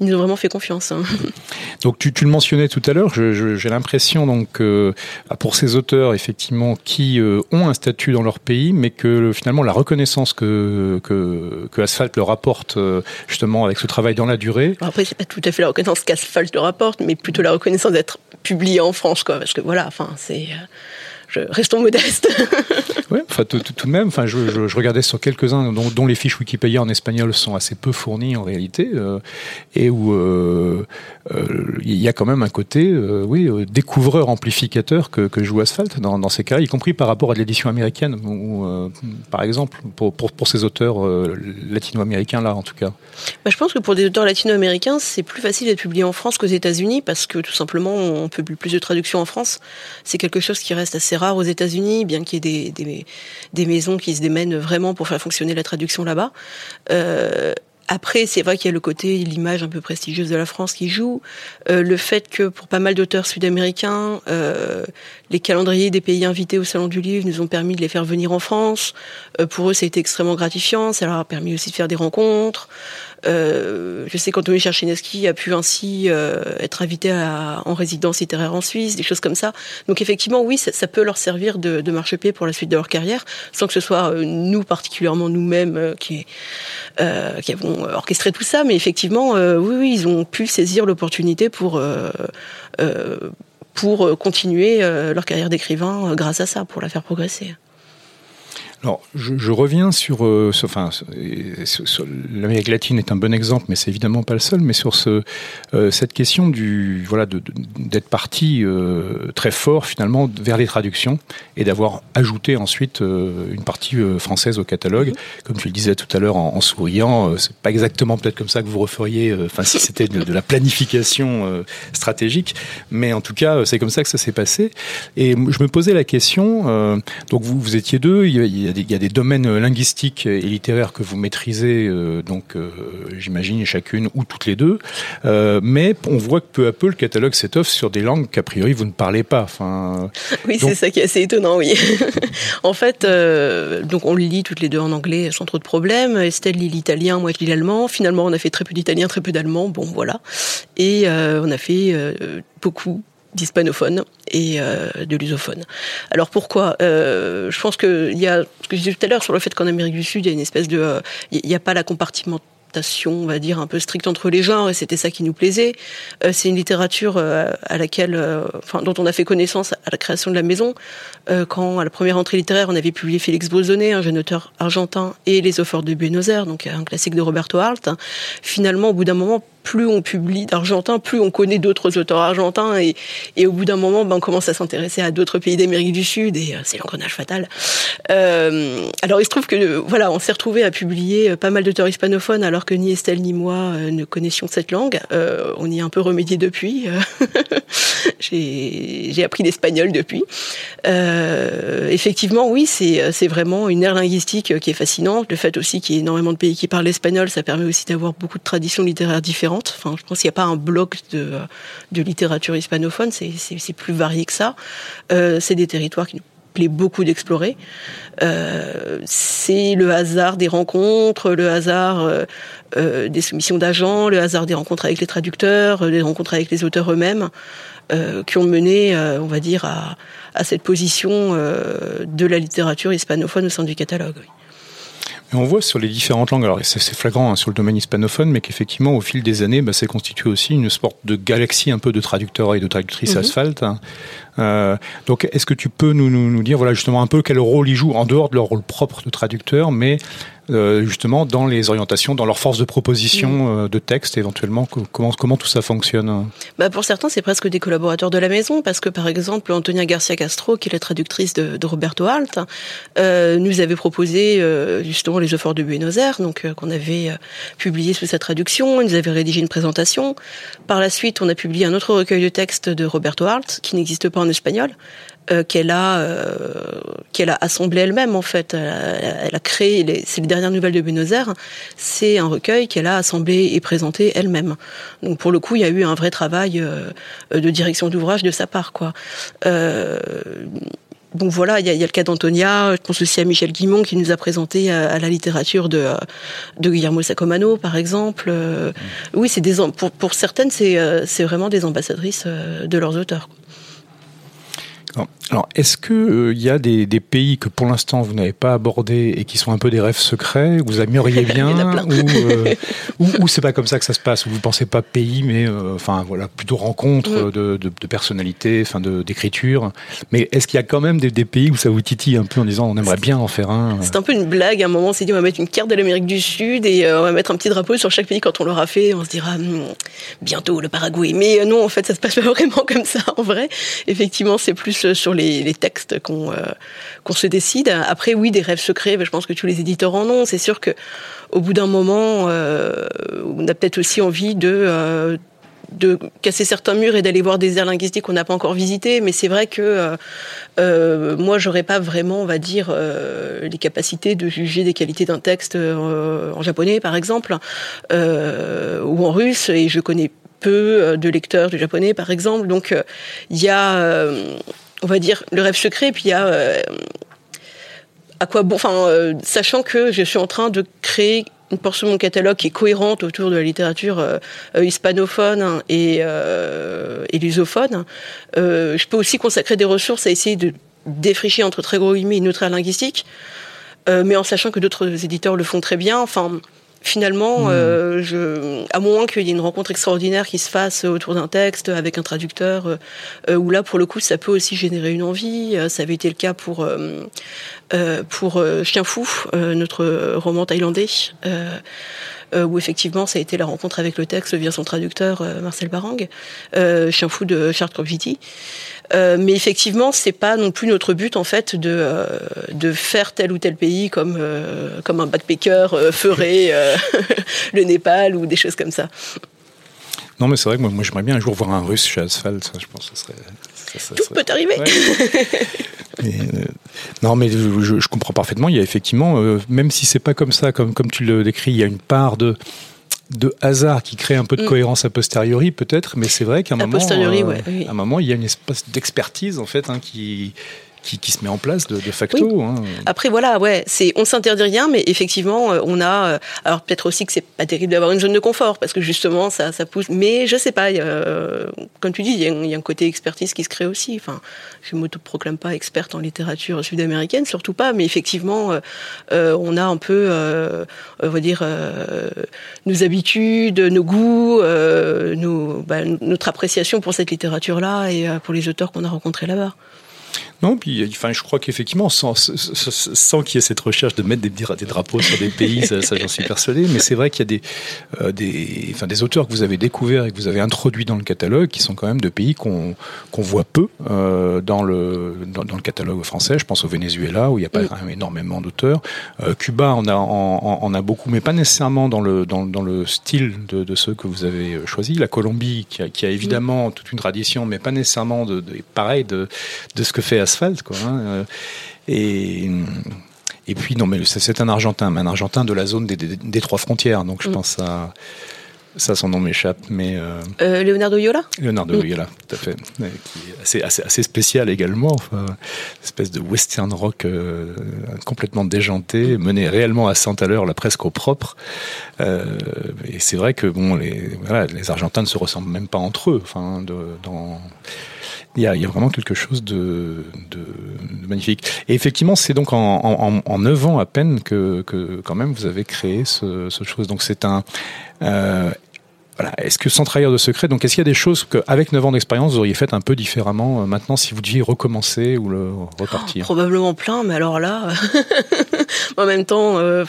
Speaker 6: ils nous ont vraiment fait confiance. Hein.
Speaker 5: Donc, tu, tu, le mentionnais tout à l'heure. J'ai l'impression donc euh, pour ces auteurs, effectivement, qui ont un statut dans leur pays, mais que finalement la reconnaissance que que, que Asphalt leur apporte justement avec ce travail dans la durée.
Speaker 6: Après, c'est pas tout à fait la reconnaissance qu'Asphalt leur apporte, mais plutôt la reconnaissance d'être publié en France, quoi. Parce que voilà, enfin, c'est je, restons modestes.
Speaker 5: Oui, enfin tout, de même. Enfin, je, regardais sur quelques-uns dont, les fiches Wikipédia en espagnol sont assez peu fournies en réalité, euh, et où euh, euh, il y a quand même un côté, euh, oui, euh, découvreur amplificateur que, joue Asphalt dans, ces cas, y compris par rapport à l'édition américaine, par exemple pour, ces auteurs latino-américains là, en tout cas.
Speaker 6: Bah, je pense que pour des auteurs latino-américains, c'est plus facile d'être publié en France qu'aux États-Unis parce que tout simplement, on publie plus de traductions en France. C'est quelque chose qui reste assez rare aux États-Unis, bien qu'il y ait des, maisons qui se démènent vraiment pour faire fonctionner la traduction là-bas. Euh, après, c'est vrai qu'il y a le côté, l'image un peu prestigieuse de la France qui joue, euh, le fait que pour pas mal d'auteurs sud-américains, euh, les calendriers des pays invités au Salon du Livre nous ont permis de les faire venir en France. Euh, pour eux, ça a été extrêmement gratifiant, ça leur a permis aussi de faire des rencontres. Euh, je sais qu'Anthony Cherchineski a pu ainsi euh, être invité à, en résidence littéraire en Suisse, des choses comme ça. Donc effectivement, oui, ça, peut leur servir de, de marchepied pour la suite de leur carrière, sans que ce soit euh, nous particulièrement nous-mêmes euh, qui, qui avons orchestré tout ça. Mais effectivement, oui, oui, ils ont pu saisir l'opportunité pour pour continuer leur carrière d'écrivain grâce à ça, pour la faire progresser.
Speaker 5: Alors, je, je, reviens sur, euh, enfin, sur, sur l'Amérique latine est un bon exemple, mais c'est évidemment pas le seul. Mais sur ce, euh, cette question du, voilà, d'être parti euh, très fort finalement vers les traductions et d'avoir ajouté ensuite euh, une partie euh, française au catalogue, comme tu le disais tout à l'heure en, en, souriant. Euh, c'est pas exactement peut-être comme ça que vous referiez, enfin, si c'était de, de, la planification stratégique, mais en tout cas, c'est comme ça que ça s'est passé. Et je me posais la question. donc, vous, vous étiez deux. Il y a, a des, il y a des domaines linguistiques et littéraires que vous maîtrisez, euh, donc euh, j'imagine chacune ou toutes les deux, euh, mais on voit que peu à peu le catalogue s'étoffe sur des langues qu'a priori vous ne parlez pas. Enfin,
Speaker 6: oui, donc... c'est ça qui est assez étonnant, oui. en fait, euh, donc on le lit toutes les deux en anglais sans trop de problèmes. Estelle lit l'italien, moi je lis l'allemand. Finalement, on a fait très peu d'italien, très peu d'allemand. Bon, voilà. Et euh, on a fait beaucoup d'hispanophones et euh, de lusophones. Alors pourquoi euh, Je pense qu'il y a ce que je disais tout à l'heure sur le fait qu'en Amérique du Sud, il y a une espèce de... Il euh, n'y a pas la compartimentation on va dire un peu stricte entre les genres et c'était ça qui nous plaisait c'est une littérature à laquelle dont on a fait connaissance à la création de la maison quand à la première entrée littéraire on avait publié Félix Brosonnet un jeune auteur argentin et les offres de Buenos Aires donc un classique de Roberto Alt finalement au bout d'un moment plus on publie d'argentin, plus on connaît d'autres auteurs argentins et, et au bout d'un moment, ben, on commence à s'intéresser à d'autres pays d'Amérique du Sud et euh, c'est l'engrenage fatal. Euh, alors il se trouve que voilà, on s'est retrouvé à publier euh, pas mal d'auteurs hispanophones alors que ni Estelle ni moi euh, ne connaissions cette langue. Euh, on y a un peu remédié depuis. J'ai appris l'espagnol depuis. Euh, effectivement, oui, c'est vraiment une ère linguistique qui est fascinante. Le fait aussi qu'il y ait énormément de pays qui parlent l'espagnol, ça permet aussi d'avoir beaucoup de traditions littéraires différentes. Enfin, je pense qu'il n'y a pas un bloc de, de littérature hispanophone, c'est plus varié que ça. Euh, c'est des territoires qui nous plaît beaucoup d'explorer. Euh, c'est le hasard des rencontres, le hasard euh, euh des soumissions d'agents, le hasard des rencontres avec les traducteurs, des rencontres avec les auteurs eux-mêmes, euh, qui ont mené, euh, on va dire, à, à cette position de la littérature hispanophone au sein du catalogue. Oui.
Speaker 5: Et on voit sur les différentes langues, alors c'est flagrant hein, sur le domaine hispanophone, mais qu'effectivement, au fil des années, bah, c'est constitué aussi une sorte de galaxie un peu de traducteurs et de traductrices mm -hmm. asphalte. Hein. Euh, donc, est-ce que tu peux nous, nous, nous dire, voilà, justement, un peu quel rôle ils jouent en dehors de leur rôle propre de traducteur, mais euh, justement dans les orientations, dans leur force de proposition mmh. euh, de texte éventuellement Comment, comment tout ça fonctionne?
Speaker 6: Bah Pour certains, c'est presque des collaborateurs de la maison parce que par exemple, Antonia Garcia Castro, qui est la traductrice de, de Roberto Alt, nous avait proposé justement les efforts de Buenos Aires, donc qu'on avait publié sous sa traduction. Il nous avait rédigé une présentation. Par la suite, on a publié un autre recueil de textes de Roberto Alt qui n'existe pas en espagnol euh, qu'elle a euh, qu'elle a assemblé elle-même en fait. Elle a, créé, c'est les dernières nouvelles de Buenos Aires, c'est un recueil qu'elle a assemblé et présenté elle-même. Donc pour le coup, il y a eu un vrai travail euh, de direction d'ouvrage de sa part, quoi. Euh, donc voilà, il y, a, le cas d'Antonia, je pense aussi à Michel Guimont qui nous a présenté à, la littérature de, de Guillermo Sacomano, par exemple. Euh, oui, c'est des pour, pour certaines, c'est c'est vraiment des ambassadrices de leurs auteurs.
Speaker 5: Alors, est-ce que il euh, y a des, des, pays que pour l'instant vous n'avez pas abordés et qui sont un peu des rêves secrets, vous aimeriez bien, ou, euh, ou, ou c'est pas comme ça que ça se passe, où vous pensez pas pays, mais euh, enfin voilà, plutôt rencontre mm. de, de, de, personnalités, enfin d'écriture. Mais est-ce qu'il y a quand même des, des, pays où ça vous titille un peu en disant on aimerait bien en faire un
Speaker 6: C'est un peu une blague. À un moment, on s'est dit on va mettre une carte de l'Amérique du Sud et on va mettre un petit drapeau sur chaque pays quand on l'aura fait. On se dira hm, bientôt le Paraguay. Mais non, en fait, ça se passe pas vraiment comme ça en vrai. Effectivement, c'est plus sur les, textes qu'on euh, qu'on se décide. Après, oui, des rêves secrets, je pense que tous les éditeurs en ont. C'est sûr que au bout d'un moment, euh, on a peut-être aussi envie de euh, de casser certains murs et d'aller voir des aires linguistiques qu'on n'a pas encore visitées. Mais c'est vrai que euh, moi, j'aurais pas vraiment, on va dire, euh, les capacités de juger des qualités d'un texte en japonais, par exemple, ou en russe. Et je connais peu de lecteurs du japonais, par exemple. Donc, il y a on va dire, le rêve secret, puis il y a euh, à quoi bon, enfin, euh, sachant que je suis en train de créer une portion de mon catalogue qui est cohérente autour de la littérature euh, hispanophone et, lusophone, je peux aussi consacrer des ressources à essayer de défricher entre très gros guillemets une autre linguistique, mais en sachant que d'autres éditeurs le font très bien. Enfin, finalement, hmm. euh, je, à moins qu'il y ait une rencontre extraordinaire qui se fasse autour d'un texte avec un traducteur, euh, euh, où là, pour le coup, ça peut aussi générer une envie. Ça avait été le cas pour pour Chien fou, notre roman thaïlandais. où effectivement ça a été la rencontre avec le texte via son traducteur Marcel Barang, Chien fou de Charles Kropviti. Euh, mais effectivement, c'est pas non plus notre but en fait de euh, de faire tel ou tel pays comme euh, comme un backpacker ferait le Népal ou des choses comme ça.
Speaker 5: Non, mais c'est vrai que moi, moi j'aimerais bien un jour voir un Russe chez Asphalt. Ça, je pense que serait.
Speaker 6: Ça, ça Tout peut arriver.
Speaker 5: non, mais je, je, comprends parfaitement. Il y a effectivement, même si c'est pas comme ça, comme comme tu le décris, il y a une part de de hasard qui crée un peu de mm. cohérence a posteriori peut-être, mais c'est vrai qu'à un moment,
Speaker 6: euh,
Speaker 5: un moment, il y a une espèce d'expertise en fait hein, qui qui, qui, se met en place de, de facto. Hein.
Speaker 6: Après voilà, ouais, c'est on s'interdit rien, mais effectivement, euh, on a. Euh, alors peut-être aussi que c'est pas terrible d'avoir une zone de confort parce que justement ça, ça pousse. Mais je sais pas. Y a, euh, comme tu dis, il y, y, a un côté expertise qui se crée aussi. Enfin, je me proclame pas experte en littérature sud-américaine, surtout pas. Mais effectivement, euh, on a un peu, on va dire, nos habitudes, nos goûts, nos, bah, notre appréciation pour cette littérature-là et pour les auteurs qu'on a rencontrés là-bas.
Speaker 5: Non, puis enfin, je crois qu'effectivement, sans, sans qu'il y ait cette recherche de mettre des, des drapeaux sur des pays, ça, ça j'en suis persuadé, mais c'est vrai qu'il y a des, euh, des, enfin, des auteurs que vous avez découverts et que vous avez introduits dans le catalogue qui sont quand même de pays qu'on qu'on voit peu euh, dans, le, dans, dans, le catalogue français. Je pense au Venezuela où il n'y a pas énormément d'auteurs. Euh, Cuba, on a, on, on, a beaucoup, mais pas nécessairement dans le, dans, dans le style de, de, ceux que vous avez choisis. La Colombie, qui a, qui a évidemment toute une tradition, mais pas nécessairement de, de pareil de, de ce que fait asphalte, quoi. Hein, euh, et et puis non, mais c'est un Argentin, mais un Argentin de la zone des, des, des trois frontières. Donc je mm. pense à ça, son nom m'échappe, mais
Speaker 6: euh... Euh, Leonardo Yola?
Speaker 5: Leonardo mm. Yola, tout à fait, qui est assez, assez, assez spécial également, enfin, espèce de western rock complètement déjanté, mené réellement à 100 à l'heure, là presque au propre. Et c'est vrai que bon, les, voilà, les Argentins ne se ressemblent même pas entre eux, enfin, de, dans il y, a, vraiment quelque chose de, magnifique. Et effectivement, c'est donc en, 9 ans à peine que, quand même vous avez créé ce, ce chose. Donc c'est un... Euh, voilà. Est-ce que sans trahir de secret, donc est-ce qu'il y a des choses qu'avec 9 ans d'expérience, vous auriez fait un peu différemment euh, maintenant si vous deviez recommencer ou repartir?
Speaker 6: Oh, Probablement plein, mais alors là, en même temps, euh,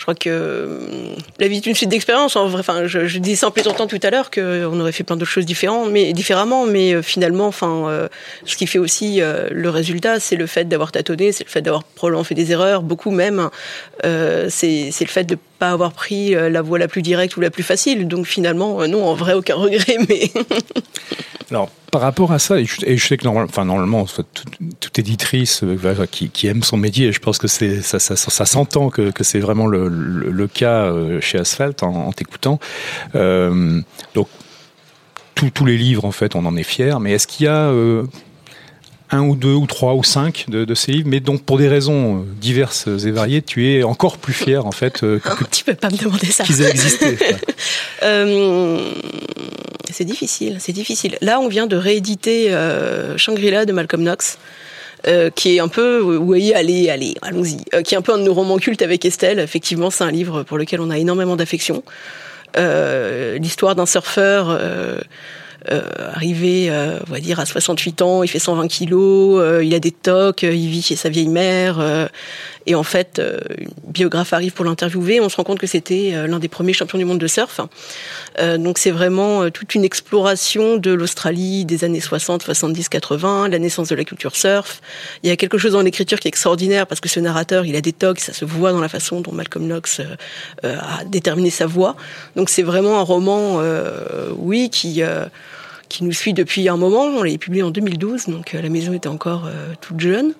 Speaker 6: je crois que euh, la vie est une suite d'expériences. Enfin, je, disais sans plaisantant tout à l'heure qu'on aurait fait plein d'autres choses différentes, mais différemment. Mais euh, finalement, enfin, euh, ce qui fait aussi le résultat, c'est le fait d'avoir tâtonné, c'est le fait d'avoir probablement fait des erreurs, beaucoup même. c'est le fait de pas avoir pris la voie la plus directe ou la plus facile. Donc finalement, non, en vrai, aucun regret. Mais
Speaker 5: alors par rapport à ça, et je, sais que normalement, enfin, normalement toute, éditrice euh, qui, aime son métier, je pense que c'est ça, ça, s'entend que, que c'est vraiment le, le, cas euh, chez Asphalt en, t'écoutant. Euh, donc tous les livres, en fait, on en est fier. Mais est-ce qu'il y a euh, un ou deux ou trois ou cinq de, de, ces livres, mais donc pour des raisons diverses et variées, tu es encore plus fier en fait.
Speaker 6: Euh, que, tu peux pas me demander ça.
Speaker 5: Qu'ils aient existé.
Speaker 6: euh, C'est difficile, c'est difficile. Là, on vient de rééditer euh, Shangri-La de Malcolm Knox. Euh, qui est un peu, oui, allez, allez, allons-y, euh, qui est un peu un de nos romans cultes avec Estelle. Effectivement, c'est un livre pour lequel on a énormément d'affection. Euh, L'histoire d'un surfeur euh, euh, arrivé, euh, on va dire, à 68 ans, il fait 120 kilos, euh, il a des tocs, il vit chez sa vieille mère. Et en fait, euh, une biographe arrive pour l'interviewer. On se rend compte que c'était euh, l'un des premiers champions du monde de surf. Euh, donc c'est vraiment toute une exploration de l'Australie des années 60, 70, 80, la naissance de la culture surf. Il y a quelque chose dans l'écriture qui est extraordinaire parce que ce narrateur, il a des tocs, ça se voit dans la façon dont Malcolm Knox a déterminé sa voix. Donc c'est vraiment un roman, euh, oui, qui euh, qui nous suit depuis un moment. On l'a publié en 2012, donc la maison était encore euh, toute jeune.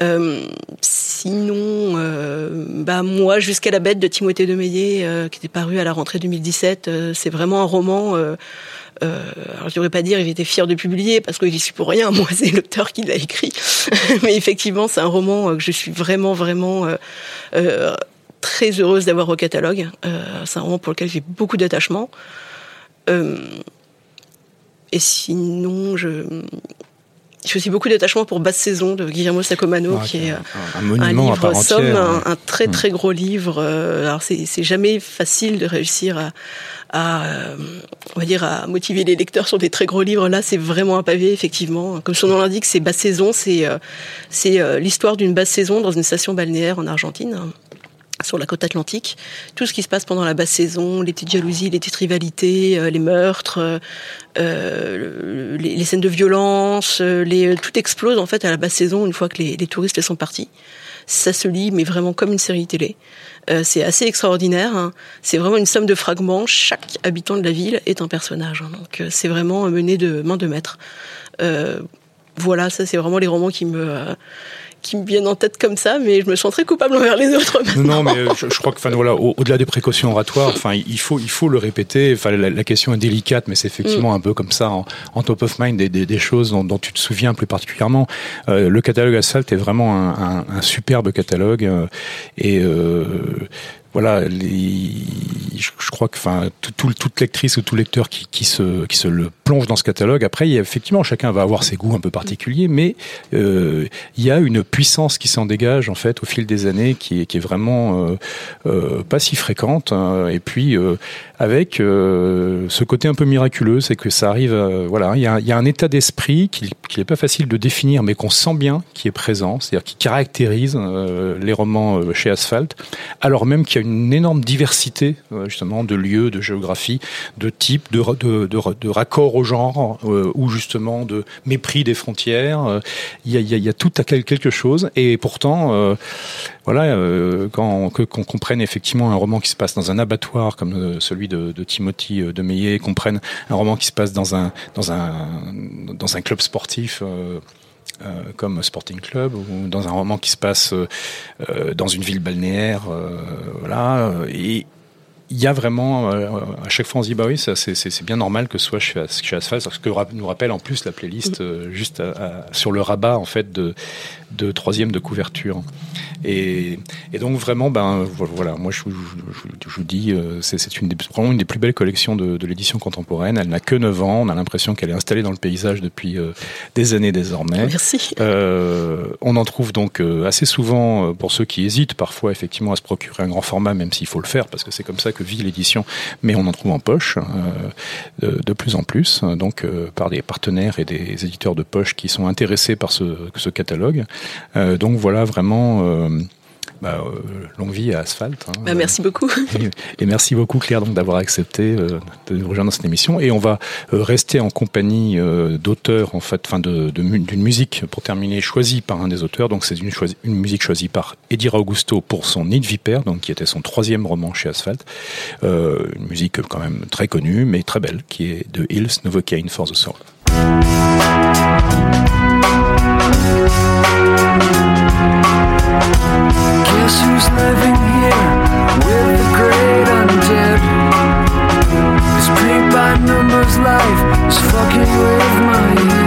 Speaker 6: Euh, sinon, euh, bah moi, jusqu'à la bête de Timothée de Meillet, euh, qui était paru à la rentrée 2017, euh, c'est vraiment un roman. Alors je devrais pas dire il était fier de publier parce que j'y suis pour rien. Moi, c'est l'auteur qui l'a écrit. Mais effectivement, c'est un roman que je suis vraiment, vraiment très heureuse d'avoir au catalogue. C'est un roman pour lequel j'ai beaucoup d'attachement. Et sinon, je j'ai aussi beaucoup d'attachement pour Basse Saison de Guillermo Sacomano,
Speaker 5: Ah,
Speaker 6: qui
Speaker 5: est un-
Speaker 6: euh,
Speaker 5: un monument à part
Speaker 6: livre somme,
Speaker 5: entière.
Speaker 6: un, un très
Speaker 5: Mm.
Speaker 6: très gros livre. Euh, alors c'est jamais facile de réussir à, à euh, on va dire à motiver les lecteurs sur des très gros livres. Là, c'est vraiment un pavé, effectivement. Comme son nom l'indique, c'est Basse Saison. C'est c'est l'histoire d'une basse saison dans une station balnéaire en Argentine sur la côte atlantique, tout ce qui se passe pendant la basse saison, les petites jalousies, les petites rivalités, euh, les meurtres, euh, les, scènes de violence, euh, tout explose en fait à la basse saison une fois que les, les touristes sont partis. Ça se lit, mais vraiment comme une série télé. C'est assez extraordinaire. hein. C'est vraiment une somme de fragments. Chaque habitant de la ville est un personnage. hein. Donc c'est vraiment mené de main de maître. Voilà, ça c'est vraiment les romans qui me qui me viennent en tête comme ça, mais je me sens très coupable envers les autres.
Speaker 5: Non,
Speaker 6: maintenant.
Speaker 5: non, mais euh, je, je crois que, enfin, voilà, au- au-delà des précautions oratoires, enfin, il faut, il faut le répéter. Enfin, la, la question est délicate, mais c'est effectivement un peu comme ça, en, en top of mind, des, des, des choses dont, dont tu te souviens plus particulièrement. Euh, le catalogue Asphalt est vraiment un, un, un superbe catalogue, euh, et euh, voilà, je, crois que, enfin, tout, tout- toute lectrice ou tout lecteur qui, se, plonge dans ce catalogue. Après, il y a, effectivement, chacun va avoir ses goûts un peu particuliers, mais euh, il y a une puissance qui s'en dégage en fait au fil des années, qui est, vraiment euh, euh, pas si fréquente. hein. et puis avec ce côté un peu miraculeux, c'est que ça arrive. voilà, il y a, il y a un état d'esprit qui n'est pas facile de définir, mais qu'on sent bien, qui est présent, c'est-à-dire qui caractérise les romans chez Asphalt, alors même qu'il y a une énorme diversité euh, justement de lieux, de géographie, de types, de, de, de, ra- de raccords au genre, euh, ou justement de mépris des frontières. Euh, Il y, a, y a- tout à quel- quelque chose, et pourtant, voilà, quand qu'on comprenne effectivement un roman qui se passe dans un abattoir comme celui de, Timothy de Meillet, qu'on prenne un roman qui se passe dans un dans un dans un club sportif. Euh, comme Sporting Club ou dans un roman qui se passe euh, euh, dans une ville balnéaire, voilà. Et il y a vraiment, euh, à chaque fois on se dit bah oui, c'est, bien normal que ce soit chez, chez Asphalt, parce que nous rappelle en plus la playlist euh, juste à- à- sur le rabat en fait de, de troisième de couverture. Et, et donc vraiment, ben vo- voilà, moi je, vous- dis, euh, c'est, une des, vraiment une des plus belles collections de, de l'édition contemporaine. Elle n'a que 9 ans, on a l'impression qu'elle est installée dans le paysage depuis euh, des années désormais.
Speaker 6: Merci.
Speaker 5: Euh, on en trouve donc euh, assez souvent pour ceux qui hésitent parfois effectivement à se procurer un grand format, même s'il faut le faire parce que c'est comme ça que vit l'édition. Mais on en trouve en poche de, de plus en plus, donc par des partenaires et des éditeurs de poche qui sont intéressés par ce, ce catalogue. Euh, donc voilà vraiment. euh, bah, euh, longue vie à Asphalt. hein.
Speaker 6: Bah, merci beaucoup.
Speaker 5: Et, et merci beaucoup Claire donc d'avoir accepté euh, de nous rejoindre dans cette émission. Et on va euh, rester en compagnie d'auteurs en fait, enfin de, d'une musique pour terminer choisie par un des auteurs. Donc c'est une, choisi- une musique choisie par Eddie Augusto pour son Nid Viper, donc qui était son troisième roman chez Asphalt. Une musique quand même très connue mais très belle qui est de Hills Novocaine for the Soul.
Speaker 7: Guess who's living here with the great undead? This paint by numbers life is fucking with my head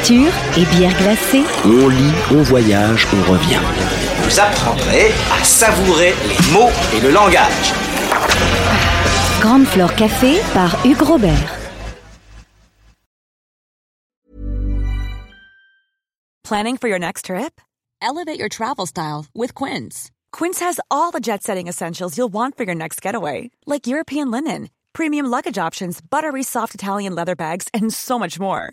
Speaker 2: Littérature et bière glacée.
Speaker 3: On lit, on voyage, on revient.
Speaker 4: Vous apprendrez à savourer les mots et le langage.
Speaker 2: Grande Flore Café par Hugues Robert.
Speaker 8: Planning for your next trip? Elevate your travel style with Quince. Quince has all the jet setting essentials you'll want for your next getaway, like European linen, premium luggage options, buttery soft Italian leather bags, and so much more.